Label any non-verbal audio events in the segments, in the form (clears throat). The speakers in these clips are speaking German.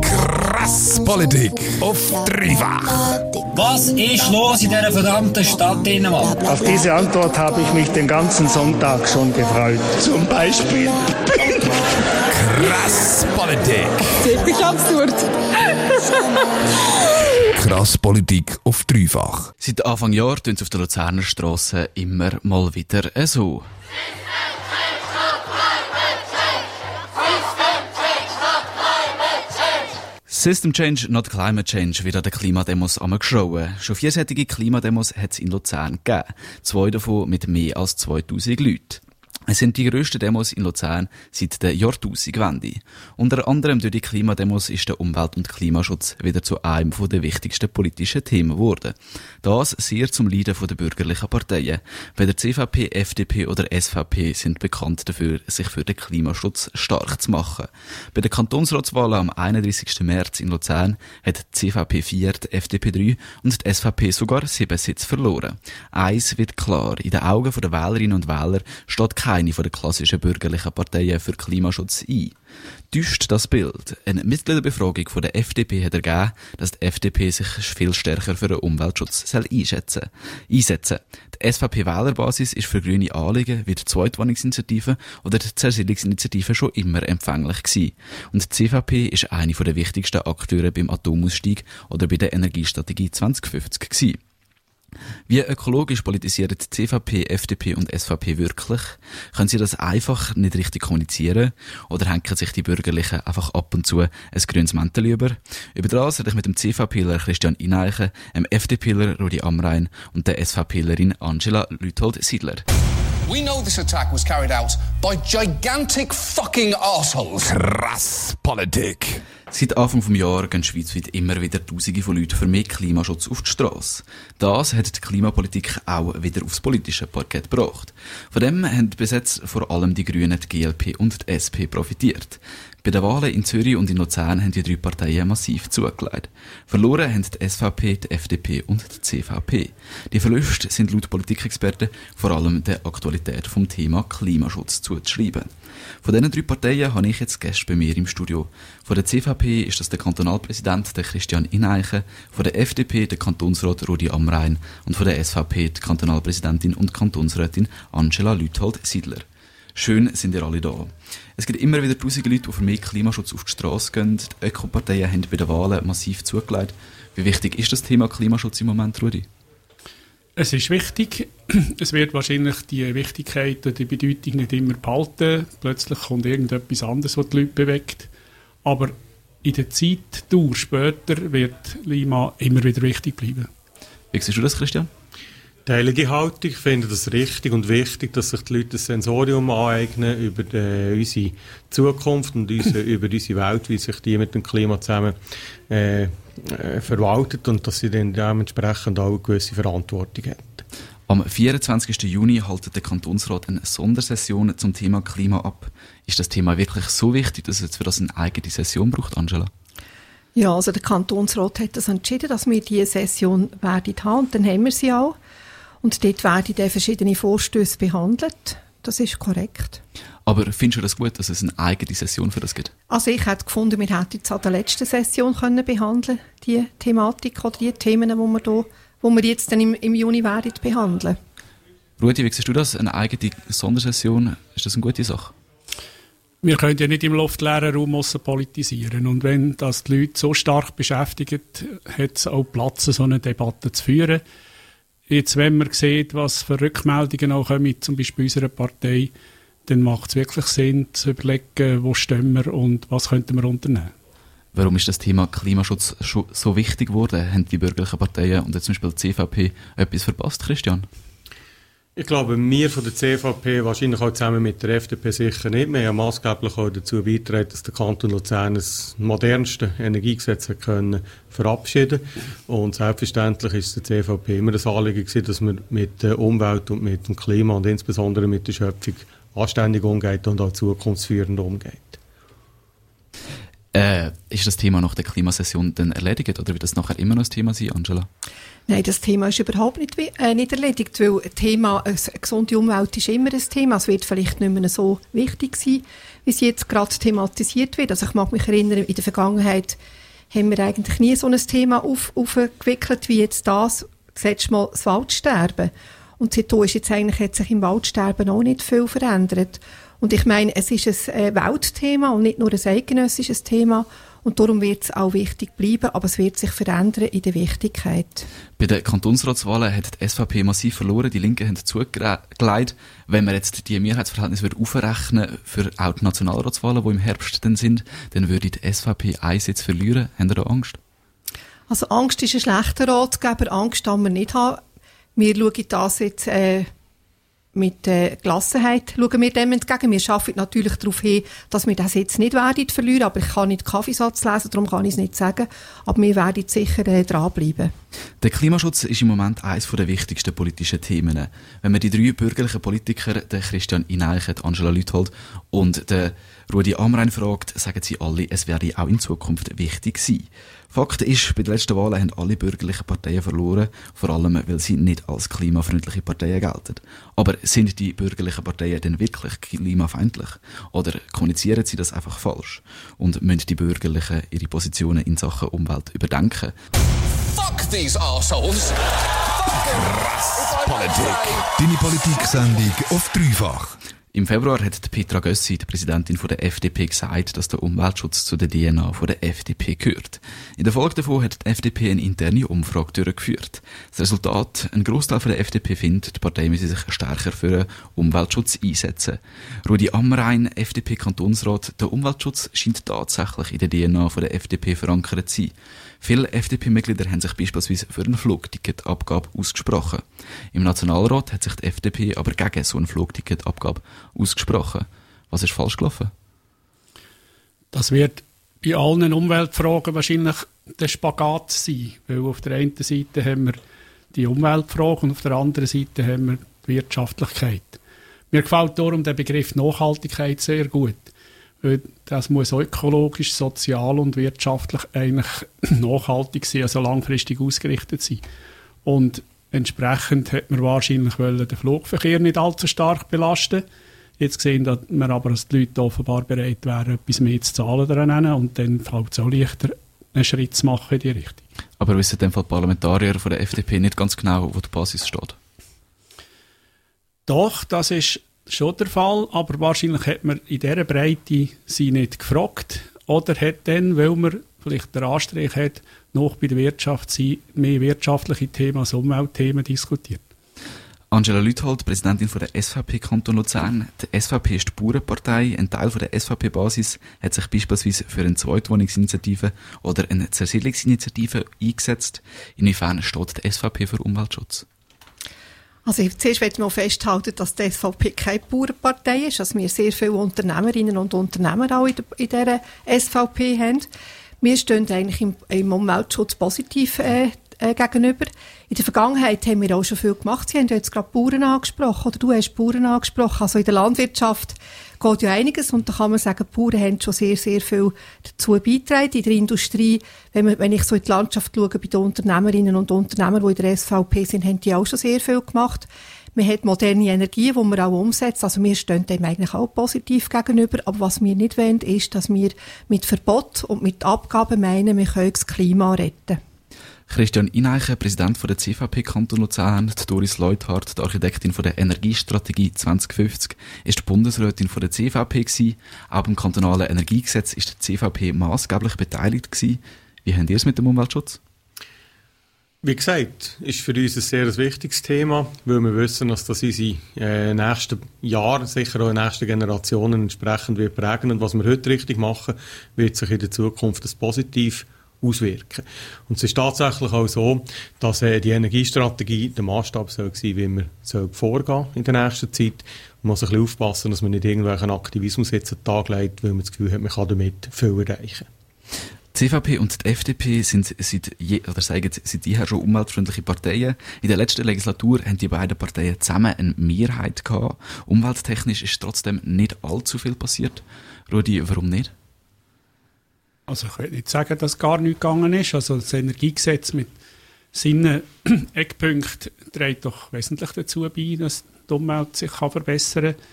Krass Politik auf dreifach. Was ist los in dieser verdammten Stadt Dänemark? Auf diese Antwort habe ich mich den ganzen Sonntag schon gefreut. Zum Beispiel. Krass Politik. Ziemlich absurd. Krass Politik auf dreifach. Seit Anfang Jahr tun sie auf der Luzerner Strasse immer mal wieder so. System Change, not Climate Change, wird an den Klimademos geschrauen. Schon vier solche Klimademos hat es in Luzern gegeben. Zwei davon mit mehr als 2000 Leuten. Es sind die grössten Demos in Luzern seit der Jahrtausendwende. Unter anderem durch die Klimademos ist der Umwelt- und Klimaschutz wieder zu einem der wichtigsten politischen Themen geworden. Das sehr zum Leiden der bürgerlichen Parteien. Weder CVP, FDP oder SVP sind bekannt dafür, sich für den Klimaschutz stark zu machen. Bei der Kantonsratswahl am 31. März in Luzern hat die CVP 4, die FDP 3 und die SVP sogar sieben Sitze verloren. Eins wird klar, in den Augen der Wählerinnen und Wähler steht kein keine den klassischen bürgerlichen Parteien für Klimaschutz ein. Täuscht das Bild? Eine Mitgliederbefragung von der FDP hat ergeben, dass die FDP sich viel stärker für den Umweltschutz soll einschätzen, einsetzen Die SVP-Wählerbasis ist für grüne Anliegen wie die Zweitwohnungsinitiative oder die Zersiedlungsinitiative schon immer empfänglich gewesen. Und die CVP ist eine der wichtigsten Akteure beim Atomausstieg oder bei der Energiestrategie 2050 gewesen. Wie ökologisch politisieren die CVP, FDP und SVP wirklich? Können sie das einfach nicht richtig kommunizieren? Oder hängen sich die Bürgerlichen einfach ab und zu ein grünes Mäntel über? Über das rede ich mit dem CVPler Christian Ineichen, dem FDPler Rudi Amrein und der SVPlerin Angela Lüthold-Siedler. We know this attack was carried out by gigantic fucking assholes. Krass Politik. Seit Anfang des Jahres gehen schweizweit immer wieder Tausende von Leuten für mehr Klimaschutz auf die Straße. Das hat die Klimapolitik auch wieder aufs politische Parkett gebracht. Von dem haben bis jetzt vor allem die Grünen, die GLP und die SP profitiert. Bei den Wahlen in Zürich und in Luzern haben die drei Parteien massiv zugelegt. Verloren haben die SVP, die FDP und die CVP. Die Verluste sind laut Politikexperten vor allem der Aktualität vom Thema Klimaschutz zuzuschreiben. Von diesen drei Parteien habe ich jetzt Gäste bei mir im Studio. Von der CVP ist das der Kantonalpräsident der Christian Ineichen, von der FDP der Kantonsrat Rudi Amrein und von der SVP die Kantonalpräsidentin und Kantonsrätin Angela Lüthold-Siedler. Schön sind ihr alle da. Es gibt immer wieder tausende Leute, die für mehr Klimaschutz auf die Straße gehen. Die Ökoparteien haben bei den Wahlen massiv zugelegt. Wie wichtig ist das Thema Klimaschutz im Moment, Rudi? Es ist wichtig. Es wird wahrscheinlich die Wichtigkeit oder die Bedeutung nicht immer behalten. Plötzlich kommt irgendetwas anderes, was die Leute bewegt. Aber in der Zeitdauer später wird Lima immer wieder wichtig bleiben. Wie siehst du das, Christian? Teilige Haltung. Ich finde das richtig und wichtig, dass sich die Leute ein Sensorium aneignen über die, äh, unsere Zukunft und unsere, (laughs) über unsere Welt, wie sich die mit dem Klima zusammen äh, äh, verwaltet und dass sie dann dementsprechend auch eine gewisse Verantwortung haben. Am 24. Juni haltet der Kantonsrat eine Sondersession zum Thema Klima ab. Ist das Thema wirklich so wichtig, dass es jetzt für das eine eigene Session braucht, Angela? Ja, also der Kantonsrat hat das entschieden, dass wir diese Session werden haben und dann haben wir sie auch. Und dort werden dann verschiedene Vorstöße behandelt. Das ist korrekt. Aber findest du das gut, dass es eine eigene Session für das gibt? Also ich hätte gefunden, wir hätten jetzt an der letzten Session können behandeln die Thematik oder die Themen, die wir, da, wo wir jetzt dann im, im Juni werden behandeln. Rudi, wie siehst du das? Eine eigene Sondersession, ist das eine gute Sache? Wir können ja nicht im luftleeren Raum politisieren. Und wenn das die Leute so stark beschäftigt, hat es auch Platz, so eine Debatte zu führen. Jetzt, wenn man sieht, was für Rückmeldungen auch kommen, zum Beispiel unserer Partei, dann macht es wirklich Sinn, zu überlegen, wo stehen wir und was könnten wir unternehmen. Warum ist das Thema Klimaschutz so wichtig geworden? Haben die bürgerlichen Parteien und jetzt zum Beispiel die CVP etwas verpasst, Christian? Ich glaube, wir von der CVP, wahrscheinlich auch zusammen mit der FDP sicher nicht. Wir haben maßgeblich auch dazu beigetragen, dass der Kanton Luzern das modernste Energiegesetz hat können verabschieden Und selbstverständlich ist der CVP immer das Anliegen gewesen, dass man mit der Umwelt und mit dem Klima und insbesondere mit der Schöpfung anständig umgeht und auch zukunftsführend umgeht. Äh, ist das Thema nach der Klimasession dann erledigt oder wird das nachher immer noch ein Thema sein, Angela? Nein, das Thema ist überhaupt nicht, äh, nicht erledigt, weil Thema, eine gesunde Umwelt ist immer ein Thema. Es wird vielleicht nicht mehr so wichtig sein, wie es jetzt gerade thematisiert wird. Also ich mag mich erinnern, in der Vergangenheit haben wir eigentlich nie so ein Thema auf, aufgewickelt wie jetzt das, letzte Mal das Waldsterben. Und seitdem ist jetzt eigentlich, hat sich im Waldsterben auch nicht viel verändert. Und ich meine, es ist ein äh, Weltthema und nicht nur ein eidgenössisches Thema. Und darum wird es auch wichtig bleiben, aber es wird sich verändern in der Wichtigkeit. Bei den Kantonsratswahlen hat die SVP massiv verloren, die Linken haben zugelegt. Wenn wir jetzt die Mehrheitsverhältnisse aufrechnen für auch die Nationalratswahlen, die im Herbst dann sind, dann würde die SVP einen Sitz verlieren. Haben Sie da Angst? Also Angst ist ein schlechter Ratgeber, Angst haben wir nicht haben. Wir schauen das jetzt äh, mit äh, Gelassenheit schauen wir dem entgegen. Wir schaffen natürlich darauf hin, dass wir das jetzt nicht werden verlieren, aber ich kann nicht Kaffeesatz lesen, darum kann ich es nicht sagen. Aber wir werden sicher äh, dranbleiben. Der Klimaschutz ist im Moment eines der wichtigsten politischen Themen. Wenn man die drei bürgerlichen Politiker, den Christian Ineichen, Angela Lüthold und den Rudi Amrein fragt, sagen sie alle, es werde auch in Zukunft wichtig sein. Fakt ist, bei den letzten Wahlen haben alle bürgerlichen Parteien verloren, vor allem, weil sie nicht als klimafreundliche Parteien gelten. Aber sind die bürgerlichen Parteien denn wirklich klimafeindlich? Oder kommunizieren sie das einfach falsch? Und müssen die Bürgerlichen ihre Positionen in Sachen Umwelt überdenken? Fuck these assholes! Krass Politik. Deine Politik-Sendung auf dreifach. Im Februar hat Petra Gössi, die Präsidentin der FDP, gesagt, dass der Umweltschutz zu der DNA der FDP gehört. In der Folge davon hat die FDP eine interne Umfrage durchgeführt. Das Resultat, ein Großteil der FDP findet, die Partei müsse sich stärker für den Umweltschutz einsetzen. Rudi Amrein, FDP-Kantonsrat, der Umweltschutz scheint tatsächlich in der DNA der FDP verankert zu sein. Viele FDP-Mitglieder haben sich beispielsweise für eine Flugticketabgabe ausgesprochen. Im Nationalrat hat sich die FDP aber gegen so eine Flugticketabgabe ausgesprochen. Was ist falsch gelaufen? Das wird bei allen Umweltfragen wahrscheinlich der Spagat sein, weil auf der einen Seite haben wir die Umweltfrage und auf der anderen Seite haben wir die Wirtschaftlichkeit. Mir gefällt darum der Begriff Nachhaltigkeit sehr gut. Das muss ökologisch, sozial und wirtschaftlich eigentlich (clears throat) nachhaltig sein, also langfristig ausgerichtet sein. Und entsprechend hat man wahrscheinlich den Flugverkehr nicht allzu stark belasten Jetzt sehen wir aber, dass die Leute offenbar bereit wären, etwas mehr zu zahlen daran und dann fällt es auch leichter, einen Schritt zu machen in die Richtung. Aber wissen in dem Fall Parlamentarier von der FDP nicht ganz genau, wo die Basis steht? Doch, das ist schon der Fall, aber wahrscheinlich hat man in dieser Breite sie nicht gefragt oder hat dann, weil man vielleicht den Anstrich hat, noch bei der Wirtschaft sie mehr wirtschaftliche Themen als Umweltthemen diskutiert. Angela Lüthold, Präsidentin von der SVP Kanton Luzern. Die SVP ist die Bauernpartei. Ein Teil von der SVP-Basis hat sich beispielsweise für eine Zweitwohnungsinitiative oder eine Zersiedlungsinitiative eingesetzt. Inwiefern steht die SVP für Umweltschutz? Also zuerst möchte ich mal festhalten, dass die SVP keine Bauernpartei ist, dass wir sehr viele Unternehmerinnen und Unternehmer auch in, der, in dieser SVP haben. Wir stehen eigentlich im, im Umweltschutz positiv äh, äh, gegenüber. In der Vergangenheit haben wir auch schon viel gemacht. Sie haben ja jetzt gerade Bauern angesprochen, oder du hast Bauern angesprochen. Also in der Landwirtschaft geht ja einiges und da kann man sagen, die Bauern haben schon sehr, sehr viel dazu beitragen. In der Industrie, wenn, man, wenn ich so in die Landschaft schaue, bei den Unternehmerinnen und Unternehmern, die in der SVP sind, haben die auch schon sehr viel gemacht. Man hat moderne Energie, die man auch umsetzt. Also wir stehen dem eigentlich auch positiv gegenüber. Aber was wir nicht wollen, ist, dass wir mit Verbot und mit Abgaben meinen, wir können das Klima retten. Christian Ineichen, Präsident von der CVP Kanton Luzern, Doris Leuthardt, die Architektin der Energiestrategie 2050, ist die Bundesrätin der CVP gewesen. Auch beim kantonalen Energiegesetz ist die CVP maßgeblich beteiligt gewesen. Wie haben ihr es mit dem Umweltschutz? Wie gesagt, ist für uns ein sehr wichtiges Thema, weil wir wissen, dass das unsere äh, nächsten Jahre, sicher auch in nächsten Generationen entsprechend wird prägen. Und was wir heute richtig machen, wird sich in der Zukunft das positiv auswirken. Und es ist tatsächlich auch so, dass äh, die Energiestrategie der Maßstab soll sein, wie wir soll vorgehen in der nächsten Zeit. Man muss ein bisschen aufpassen, dass man nicht irgendwelchen Aktivismus jetzt an den Tag legt, weil man das Gefühl hat, man kann damit viel erreichen. Die CVP und die FDP sind seit je, oder sagen seit jeher schon umweltfreundliche Parteien. In der letzten Legislatur haben die beiden Parteien zusammen eine Mehrheit gehabt. Umwelttechnisch ist trotzdem nicht allzu viel passiert. Rudi, warum nicht? Also ich würde nicht sagen, dass gar nichts gegangen ist. Also das Energiegesetz mit seinen (clears throat) Eckpunkten trägt doch wesentlich dazu bei, dass die Umwelt sich kann verbessern kann.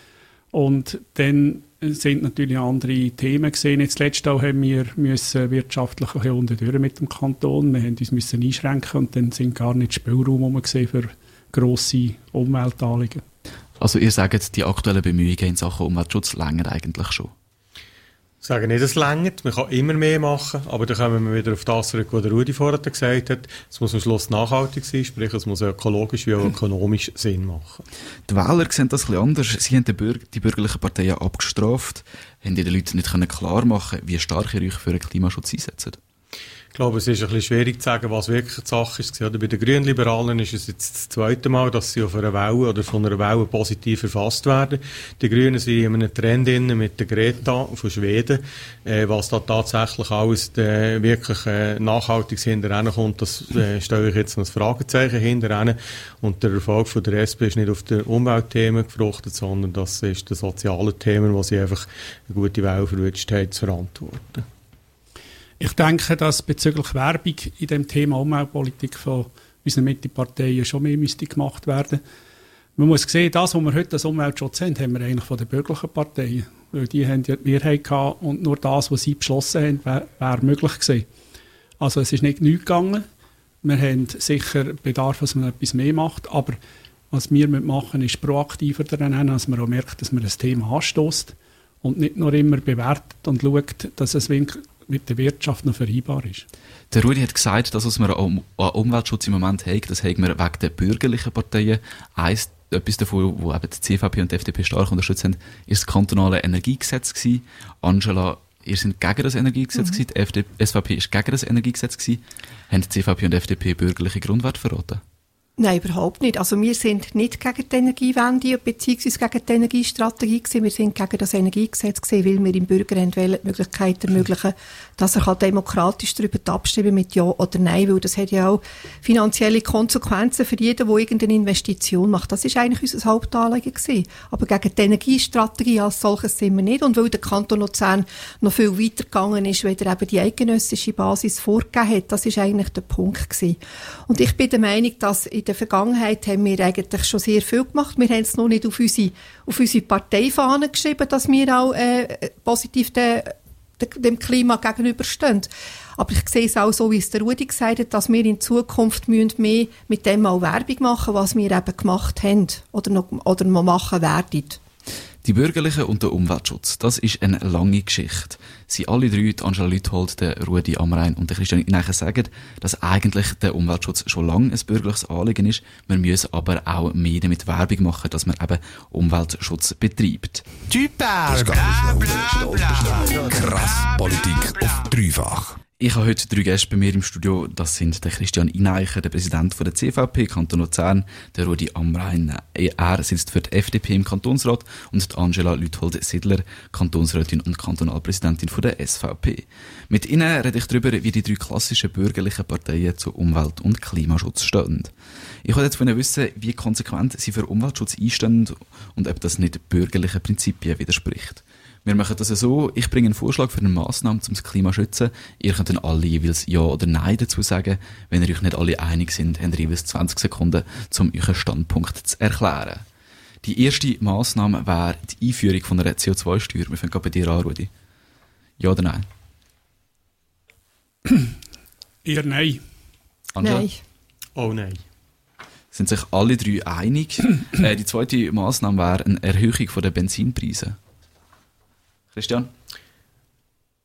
Und dann sind natürlich andere Themen gesehen. Jetzt letztes Jahr haben wir müssen wirtschaftlich ein unter mit dem Kanton. Wir haben uns müssen einschränken und dann sind gar nicht Spielraum gesehen für grosse Umweltanliegen. Also ihr sagt, die aktuellen Bemühungen in Sachen Umweltschutz länger eigentlich schon? Ich sage nicht, es längert. Man kann immer mehr machen, aber dann kommen wir wieder auf das zurück, was der Rudi vorher gesagt hat. Es muss am Schluss nachhaltig sein, sprich, es muss ökologisch wie auch ökonomisch Sinn machen. Die Wähler sehen das bisschen anders. Sie haben die, Bürger, die bürgerlichen Parteien abgestraft, haben den Leuten nicht klar machen wie stark ihr euch für den Klimaschutz einsetzt. Ich glaube, es ist ein bisschen schwierig zu sagen, was wirklich die Sache ist. Oder bei den Grünliberalen ist es jetzt das zweite Mal, dass sie auf einer Welle oder von einer Welle positiv erfasst werden. Die Grünen sind in einem Trend mit der Greta von Schweden. Äh, was da tatsächlich alles äh, wirklich äh, nachhaltig hinterher kommt, das äh, stelle ich jetzt ein Fragezeichen hinterher. Und der Erfolg von der SP ist nicht auf den Umweltthemen gefruchtet, sondern das ist das soziale Thema, wo sie einfach eine gute Welle verwünscht haben, zu verantworten. Ich denke, dass bezüglich Werbung in dem Thema Umweltpolitik von unseren Mitteparteien schon mehr müsste gemacht werden. Man muss sehen, das, was wir heute als Umweltschutz haben, haben wir eigentlich von den bürgerlichen Parteien. Weil die haben ja die Mehrheit gehabt und nur das, was sie beschlossen haben, wäre wär möglich gewesen. Also es ist nicht nichts gegangen. Wir haben sicher Bedarf, dass man etwas mehr macht, aber was wir machen ist proaktiver daran, dass man auch merkt, dass man das Thema anstößt und nicht nur immer bewertet und schaut, dass es mit der Wirtschaft noch vereinbar ist. Der Rudi hat gesagt, dass was wir an Umweltschutz im Moment haben, das haben wir wegen der bürgerlichen Parteien. Eins, etwas davon, wo eben die CVP und die FDP stark unterstützt haben, ist das kantonale Energiegesetz gewesen. Angela, ihr seid gegen das Energiegesetz mhm. gewesen, die FDP, SVP ist gegen das Energiegesetz gewesen. Haben die CVP und die FDP bürgerliche Grundwerte verraten? Nein, überhaupt nicht. Also wir sind nicht gegen die Energiewende bzw. gegen die Energiestrategie gewesen. Wir sind gegen das Energiegesetz gewesen, weil wir im Bürger die Möglichkeit ermöglichen, dass er demokratisch darüber abstimmen mit Ja oder Nein, weil das hat ja auch finanzielle Konsequenzen für jeden, der irgendeine Investition macht. Das ist eigentlich unser Hauptanliegen gewesen. Aber gegen die Energiestrategie als solches sind wir nicht. Und weil der Kanton Luzern noch viel weiter gegangen ist, weil er eben die eidgenössische Basis vorgegeben hat, das ist eigentlich der Punkt gewesen. Und ich bin der Meinung, dass in der Vergangenheit haben wir eigentlich schon sehr viel gemacht. Wir haben es noch nicht auf unsere, auf unsere Parteifahne geschrieben, dass wir auch äh, positiv de, de, dem Klima gegenüberstehen. Aber ich sehe es auch so, wie es der Rudi gesagt hat, dass wir in Zukunft mehr mit dem auch Werbung machen, was wir eben gemacht haben oder noch, oder noch machen werden. Die Bürgerlichen und der Umweltschutz, das ist eine lange Geschichte. Sie alle drei, die Angela Lüthold, der Rudi Amrein und der Christian Ineichen, sagen, dass eigentlich der Umweltschutz schon lange ein bürgerliches Anliegen ist. Wir müssen aber auch mehr damit Werbung machen, dass man eben Umweltschutz betreibt. Typer! Krass Politik auf dreifach. Ich habe heute drei Gäste bei mir im Studio. Das sind der Christian Ineicher, der Präsident der CVP Kanton Luzern, der Rudi Amrein, er sitzt für die FDP im Kantonsrat und die Angela Lüthold-Sidler, Kantonsrätin und Kantonalpräsidentin von der SVP. Mit ihnen rede ich darüber, wie die drei klassischen bürgerlichen Parteien zu Umwelt- und Klimaschutz stehen. Ich wollte jetzt von ihnen wissen, wie konsequent sie für Umweltschutz einstehen und ob das nicht bürgerlichen Prinzipien widerspricht. Wir machen das so, ich bringe einen Vorschlag für eine Massnahme, um das Klima zu schützen. Ihr könnt dann alle jeweils Ja oder Nein dazu sagen. Wenn ihr euch nicht alle einig sind, habt ihr jeweils 20 Sekunden, um euren Standpunkt zu erklären. Die erste Massnahme wäre die Einführung von einer CO2-Steuer. Wir fangen gerade bei dir an, Rudi. Ja oder Nein? (clears throat) Eher Nein. Angela? Nein. Oh nein. Sind sich alle drei einig? (clears throat) äh, die zweite Massnahme wäre eine Erhöhung der Benzinpreise. Christian?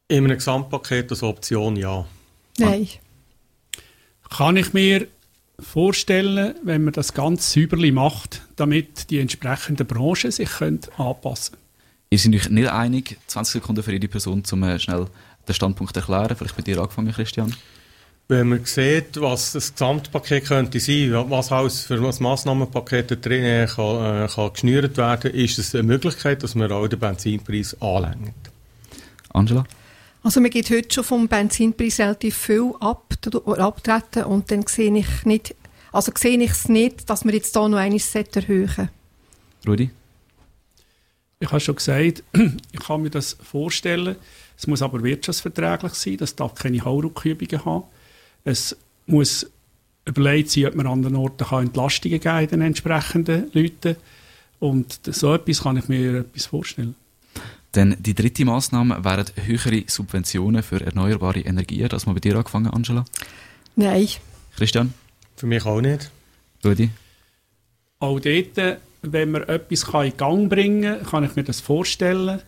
In einem Gesamtpaket als Option ja. Nein. Kann ich mir vorstellen, wenn man das ganz säuberlich macht, damit die entsprechenden Branchen sich können anpassen können. Ihr seid euch nicht einig, 20 Sekunden für jede Person, um äh, schnell den Standpunkt zu erklären. Vielleicht bei dir angefangen, Christian. Wenn man sieht, was das Gesamtpaket könnte sein, was alles für ein Massnahmenpaket drin kann, äh, kann geschnürt werden, ist es eine Möglichkeit, dass man auch den Benzinpreis anlenkt. Angela? Also man geht heute schon vom Benzinpreis relativ viel ab, abtreten und dann sehe ich nicht, also sehe ich es nicht, dass wir jetzt da noch eines erhöhen Rudi? Ich habe schon gesagt, (clears throat) ich kann mir das vorstellen. Es muss aber wirtschaftsverträglich sein. Das darf keine Hauruckübungen haben. Es muss überlegt sein, ob man an anderen Orten kann Entlastungen geben in den entsprechenden Leuten. Und so etwas kann ich mir etwas vorstellen. Denn die dritte Massnahme wären höhere Subventionen für erneuerbare Energien. Das mal bei dir angefangen, Angela. Nein. Christian? Für mich auch nicht. Rudi? Auch dort, wenn man etwas kann in Gang bringen kann, kann ich mir das vorstellen.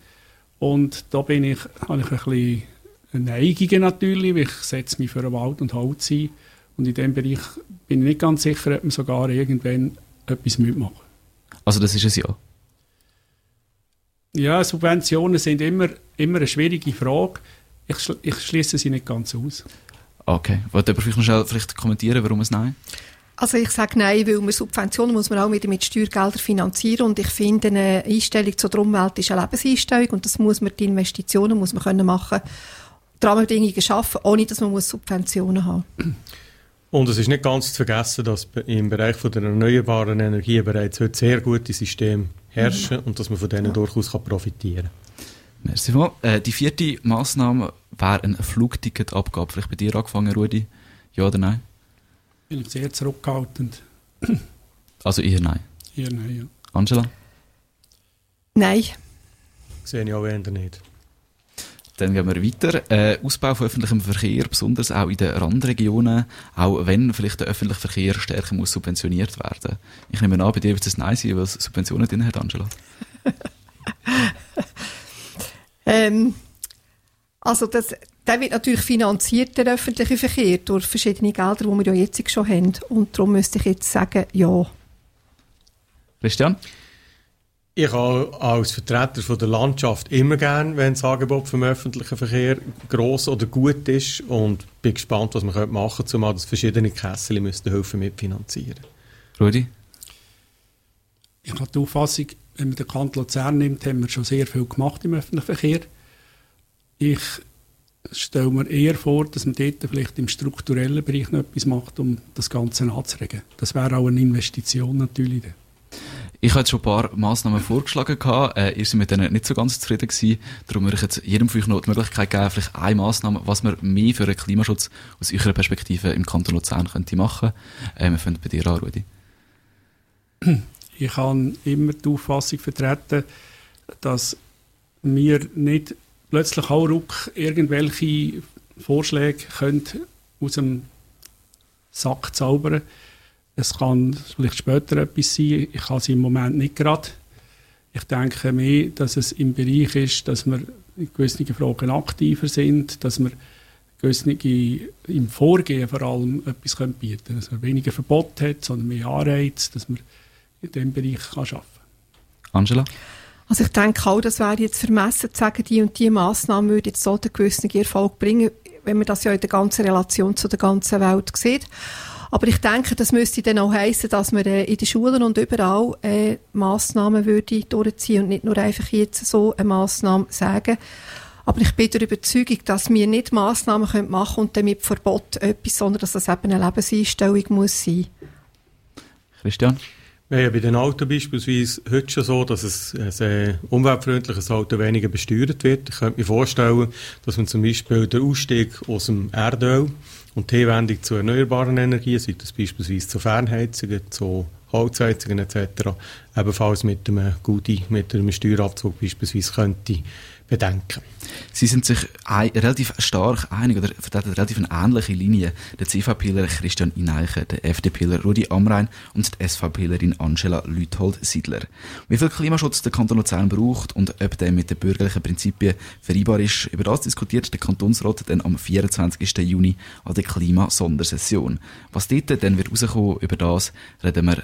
Und da bin ich, habe ich ein bisschen Neigungen natürlich, weil ich setze mich für den Wald und Holz ein. Und in diesem Bereich bin ich nicht ganz sicher, ob man sogar irgendwann etwas mitmachen Also das ist es ja. Ja, Subventionen sind immer, immer eine schwierige Frage. Ich, schl ich schließe sie nicht ganz aus. Okay. Wollt ihr vielleicht noch schnell vielleicht kommentieren, warum es nein? Also ich sage nein, weil man Subventionen muss man auch wieder mit Steuergeldern finanzieren und ich finde, eine Einstellung zur Umwelt ist eine Lebenseinstellung und das muss man, die Investitionen muss man können machen, die Rahmenbedingungen schaffen, ohne dass man Subventionen haben muss. Und es ist nicht ganz zu vergessen, dass im Bereich der erneuerbaren Energien bereits heute sehr gute Systeme herrschen und dass man von denen durchaus kann profitieren kann. Merci mal. Äh, die vierte Massnahme wäre eine Flugticketabgabe. Vielleicht bei dir angefangen, Rudi? Ja oder nein? Bin ich sehr zurückhaltend. Also eher nein? Eher nein, ja. Angela? Nein. Sehe ich auch eher nicht. Dann gehen wir weiter. Äh, Ausbau von öffentlichem Verkehr, besonders auch in den Randregionen, auch wenn vielleicht der öffentliche Verkehr stärker muss subventioniert werden. Ich nehme an, bei dir wird es Nein sein, weil es Subventionen drin hat, Angela. (laughs) ähm, also das, der wird natürlich finanziert, der öffentliche Verkehr, durch verschiedene Gelder, die wir ja jetzt schon haben. Und darum müsste ich jetzt sagen, ja. Christian? Ich habe als Vertreter von der Landschaft immer gern, wenn das Angebot vom öffentlichen Verkehr gross oder gut ist und bin gespannt, was man machen könnte, zumal dass verschiedene Kessel müssten helfen mitfinanzieren. Rudi? Ich habe die Auffassung, wenn man den Kanton Luzern nimmt, haben wir schon sehr viel gemacht im öffentlichen Verkehr. Ich stelle mir eher vor, dass man dort vielleicht im strukturellen Bereich noch etwas macht, um das Ganze anzuregen. Das wäre auch eine Investition natürlich. Dann. Ich hatte schon ein paar Massnahmen vorgeschlagen. Äh, ihr seid mit denen nicht so ganz zufrieden gewesen. Darum würde ich jetzt jedem von euch noch die Möglichkeit geben, vielleicht eine Massnahme, was man mehr für den Klimaschutz aus eurer Perspektive im Kanton Luzern könnte machen. Äh, wir fangen bei dir an, Rudi. Ich habe immer die Auffassung vertreten, dass wir nicht plötzlich auch ruck irgendwelche Vorschläge aus dem Sack zaubern können es kann vielleicht später etwas sein, ich kann es im Moment nicht gerade. Ich denke mehr, dass es im Bereich ist, dass wir in gewissen Fragen aktiver sind, dass wir gewisse im Vorgehen vor allem etwas können bieten können. Dass man weniger Verbot hat, sondern mehr Anreiz, dass man in diesem Bereich kann arbeiten kann. Angela? Also ich denke auch, das wäre jetzt vermessen zu sagen, die und die Massnahme würde jetzt so einen gewissen Erfolg bringen, wenn man das ja in der ganzen Relation zu der ganzen Welt sieht. Aber ich denke, das müsste dann auch heißen, dass man äh, in den Schulen und überall äh, Massnahmen würde durchziehen und nicht nur einfach jetzt so eine Massnahme sagen. Aber ich bin der Überzeugung, dass wir nicht Massnahmen machen können und damit Verbot etwas, sondern dass das eben eine Lebenseinstellung muss sein. Christian? Wir haben bei den Autos beispielsweise heute schon so, dass ein, ein umweltfreundliches Auto weniger besteuert wird. Ich könnte mir vorstellen, dass man zum Beispiel den Ausstieg aus dem Erdöl und die Wendung zu erneuerbaren Energien, sei das beispielsweise zu Fernheizungen, zu Holzheizungen etc., ebenfalls mit einem, Gudi, mit einem Steuerabzug beispielsweise könnte bedenken. Sie sind sich ein, relativ stark einig oder vertreten relativ eine ähnliche Linie. Der CVPler Christian Ineichen, der FDPler Rudi Amrein und die SVPlerin Angela Lüthold-Siedler. Wie viel Klimaschutz der Kanton Luzern braucht und ob der mit den bürgerlichen Prinzipien vereinbar ist, über das diskutiert der Kantonsrat dann am 24. Juni an der Klimasondersession. Was dort dann wird rauskommen, über das reden wir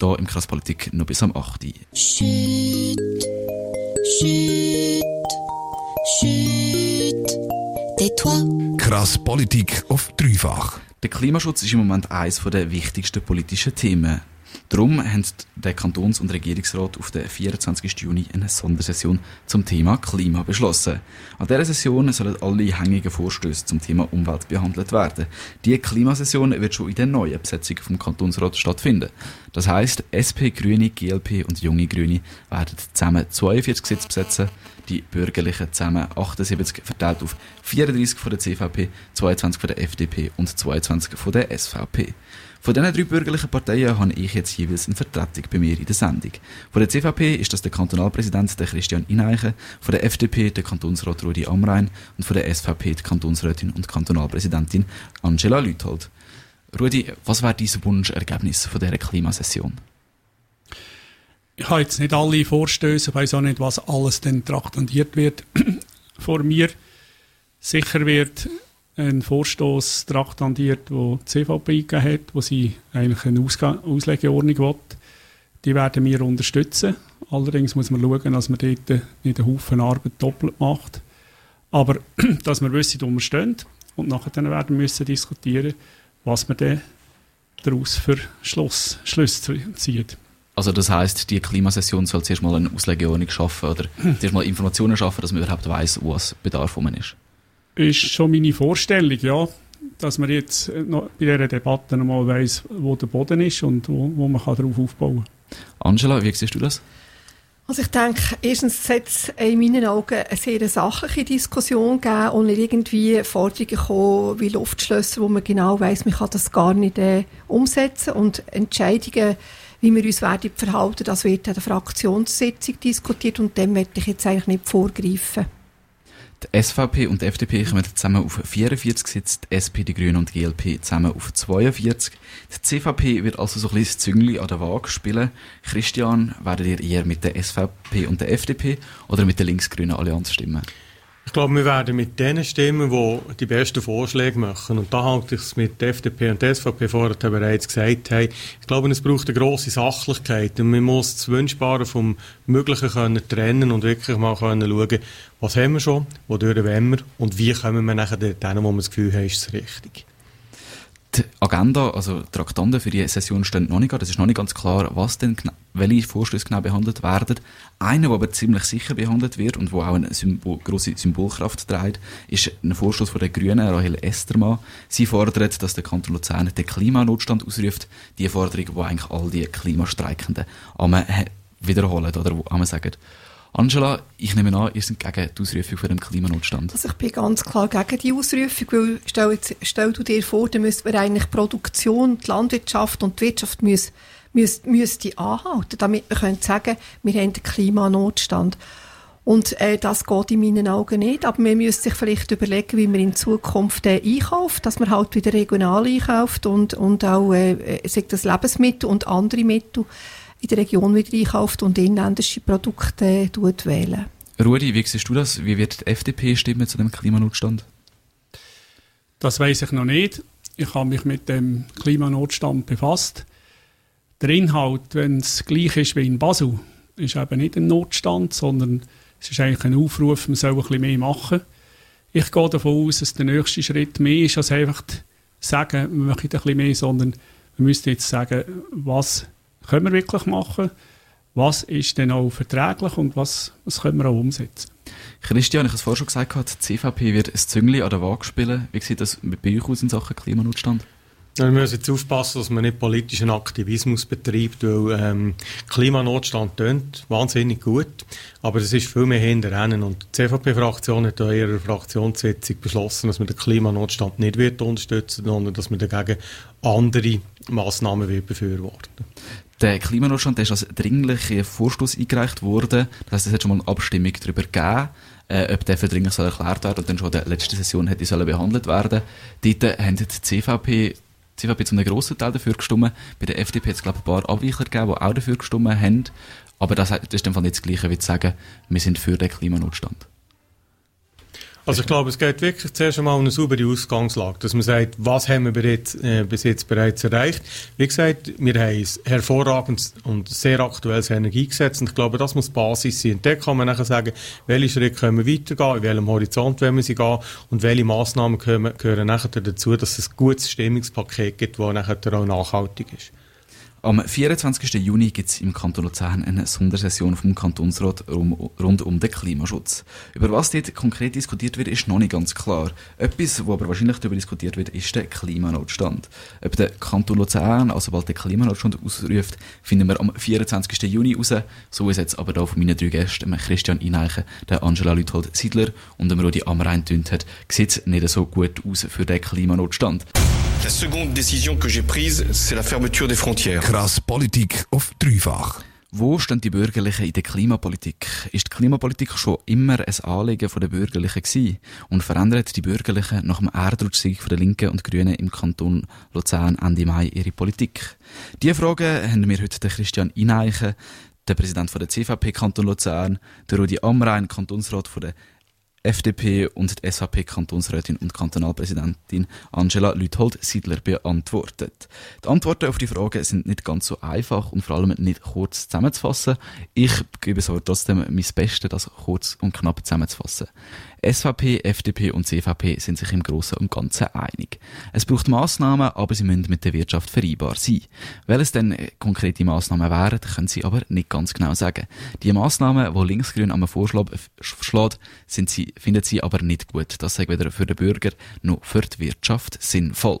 hier im Krasspolitik noch bis am 8. Shit. Shit. Chut, tais-toi. Krass Politik auf dreifach. Der Klimaschutz ist im Moment eines der wichtigsten politischen Themen. Darum haben der Kantons- und Regierungsrat auf den 24. Juni eine Sondersession zum Thema Klima beschlossen. An dieser Session sollen alle hängigen Vorstöße zum Thema Umwelt behandelt werden. Die Klimasession wird schon in der neuen Besetzung vom Kantonsrat stattfinden. Das heißt, SP, Grüne, GLP und Junge Grüne werden zusammen 42 Sitze besetzen die Bürgerlichen zusammen 78 verteilt auf 34 von der CVP, 22 von der FDP und 22 von der SVP. Von diesen drei bürgerlichen Parteien habe ich jetzt jeweils eine Vertretung bei mir in der Sendung. Von der CVP ist das der Kantonalpräsident der Christian Ineichen, von der FDP der Kantonsrat Rudi Amrein und von der SVP die Kantonsrätin und Kantonalpräsidentin Angela Lüthold. Rudi, was wäre dein Wunschergebnis von dieser Klimasession? Ich habe jetzt nicht alle Vorstöße, ich weiß auch nicht, was alles denn traktandiert wird (clears throat) vor mir. Sicher wird ein Vorstoß traktandiert, wo die CVP eingegeben hat, wo sie eigentlich eine Ausg Auslegeordnung will. Die werden wir unterstützen. Allerdings muss man schauen, dass man dort nicht einen Haufen Arbeit doppelt macht. Aber (clears throat) dass wir wissen, wo wir stehen und nachher dann werden müssen diskutieren, was wir dann daraus für Schluss, Schlüsse ziehen. Also das heißt, die Klimasession soll zuerst mal eine Auslegeordnung schaffen oder hm. zuerst mal Informationen schaffen, dass man überhaupt weiß, was Bedarf von man ist. Ist schon meine Vorstellung, ja, dass man jetzt noch bei dieser Debatte noch mal weiss, wo der Boden ist und wo, wo man kann darauf aufbauen kann. Angela, wie siehst du das? Also ich denke, erstens hat es in meinen Augen eine sehr sachliche Diskussion gegeben und nicht irgendwie Forderungen gekommen wie Luftschlösser, wo man genau weiß, man kann das gar nicht äh, umsetzen und Entscheidungen wie wir uns werden verhalten, das wird in der Fraktionssitzung diskutiert und dem möchte ich jetzt eigentlich nicht vorgreifen. Die SVP und die FDP kommen zusammen auf 44 Sitze, die SP, die Grünen und die GLP zusammen auf 42. Die CVP wird also so ein bisschen das Züngli an der Waage spielen. Christian, werdet ihr eher mit der SVP und der FDP oder mit der links-grünen Allianz stimmen? Ich glaube, wir werden mit den Stimmen, die die besten Vorschläge machen, und da halte ich es mit FDP und SVP vorher bereits gesagt haben, ich glaube, es braucht eine grosse Sachlichkeit. Und man muss das Wünschbare vom Möglichen können trennen und wirklich mal können schauen, was haben wir schon, wodurch wollen wir und wie kommen wir nachher dorthin, wo wir das Gefühl haben, ist es richtig die Agenda, also Traktanten für die Session stehen noch nicht. Das ist noch nicht ganz klar, was denn, welche Vorstöße genau behandelt werden. Einer, der aber ziemlich sicher behandelt wird und wo auch eine Symbol, grosse Symbolkraft trägt, ist ein Vorstoß von der Grünen, Rahel Estermann. Sie fordert, dass der Kanton Luzern den Klimanotstand ausruft. Die Forderung, die eigentlich all die Klimastreikenden wiederholen oder wo sagen, Angela, ich nehme an, ihr seid gegen die Ausrufung von dem Klimanotstand. Also ich bin ganz klar gegen die Ausrufung, weil stell, stell du dir vor, da müssten wir eigentlich Produktion, die Landwirtschaft und die Wirtschaft müssen, müsste, müsste anhalten, damit wir können sagen, wir haben den Klimanotstand. Und äh, das geht in meinen Augen nicht. Aber man müsste sich vielleicht überlegen, wie man in Zukunft äh, einkauft, dass man halt wieder regional einkauft und, und auch, äh, äh sagt das Lebensmittel und andere Mittel in der Region wieder einkauft und inländische Produkte äh, wählen. Rudi, wie siehst du das? Wie wird die FDP stimmen zu dem Klimanotstand? Das weiß ich noch nicht. Ich habe mich mit dem Klimanotstand befasst. Der Inhalt, wenn es gleich ist wie in Basel, ist eben nicht ein Notstand, sondern es ist eigentlich ein Aufruf, man soll ein bisschen mehr machen. Ich gehe davon aus, dass der nächste Schritt mehr ist, als einfach sagen, wir machen ein bisschen mehr, sondern wir müssen jetzt sagen, was können wir wirklich machen? Was ist denn auch verträglich und was, was können wir auch umsetzen? Christian, ich habe es vorher schon gesagt, die CVP wird ein Züngli an der Waage spielen. Wie sieht das bei euch aus in Sachen Klimanotstand? Wir müssen jetzt aufpassen, dass man nicht politischen Aktivismus betreibt, weil ähm, Klimanotstand tönt wahnsinnig gut, aber es ist viel mehr hinterher. Und die CVP-Fraktion hat in ihrer Fraktionssitzung beschlossen, dass man den Klimanotstand nicht wird unterstützen, sondern dass man dagegen andere Massnahmen wird befürworten. Der Klimanotstand der ist als dringlicher Vorstoß eingereicht worden. Das heißt, es hat schon mal eine Abstimmung darüber gegeben, äh, ob der für dringlich soll erklärt werden und dann schon in der letzten Session hätte sollen behandelt werden. Dort haben die CVP die CVP zu einem grossen Teil dafür gestimmt. Bei der FDP hat es, glaube ich, ein paar Abweichler gegeben, die auch dafür gestimmt haben. Aber das, ist einfach nicht das Gleiche, wie zu sagen, wir sind für den Klimanotstand. Also ich glaube, es geht wirklich zuerst einmal um eine saubere Ausgangslage, dass man sagt, was haben wir bereits, äh, bis jetzt bereits erreicht. Wie gesagt, wir haben ein hervorragendes und sehr aktuelles Energiegesetz und ich glaube, das muss die Basis sein. Und da kann man nachher sagen, welche Schritte können wir weitergehen, in welchem Horizont wollen wir sie gehen und welche Massnahmen gehören, gehören nachher dazu, dass es ein gutes Stimmungspaket gibt, das nachher auch nachhaltig ist. Am 24. Juni gibt es im Kanton Luzern eine Sondersession vom Kantonsrat rund um den Klimaschutz. Über was dort konkret diskutiert wird, ist noch nicht ganz klar. Etwas, wo aber wahrscheinlich darüber diskutiert wird, ist der Klimanotstand. Ob der Kanton Luzern also bald den Klimanotstand ausruft, finden wir am 24. Juni raus. So ist jetzt aber da von meinen drei Gästen, Christian Ineichen, der Angela Lüthold-Siedler und dem Rudi Amrein tönt hat, sieht es nicht so gut aus für den Klimanotstand. La seconde décision que j'ai prise, c'est la fermeture des frontières. Krass Politik auf dreifach. Wo stehen die Bürgerlichen in der Klimapolitik? Ist die Klimapolitik schon immer ein Anliegen der Bürgerlichen gewesen? Und verändert die Bürgerlichen nach dem Erdrutschsieg der Linken und Grünen im Kanton Luzern Ende Mai ihre Politik? Diese Frage haben wir heute Christian Ineichen, der Präsident der CVP Kanton Luzern, der Rudi Amrein, Kantonsrat der FDP und die SVP-Kantonsrätin und Kantonalpräsidentin Angela Lüthold-Siedler beantwortet. Die Antworten auf die Fragen sind nicht ganz so einfach und vor allem nicht kurz zusammenzufassen. Ich gebe so trotzdem mein Bestes, das kurz und knapp zusammenzufassen. SVP, FDP und CVP sind sich im Großen und Ganzen einig. Es braucht Massnahmen, aber sie müssen mit der Wirtschaft vereinbar sein. Welches denn konkrete Massnahmen wären, können sie aber nicht ganz genau sagen. Die Massnahmen, die Linksgrün am Vorschlag schlägt, sind sie, finden sie aber nicht gut. Das sagt weder für den Bürger noch für die Wirtschaft sinnvoll.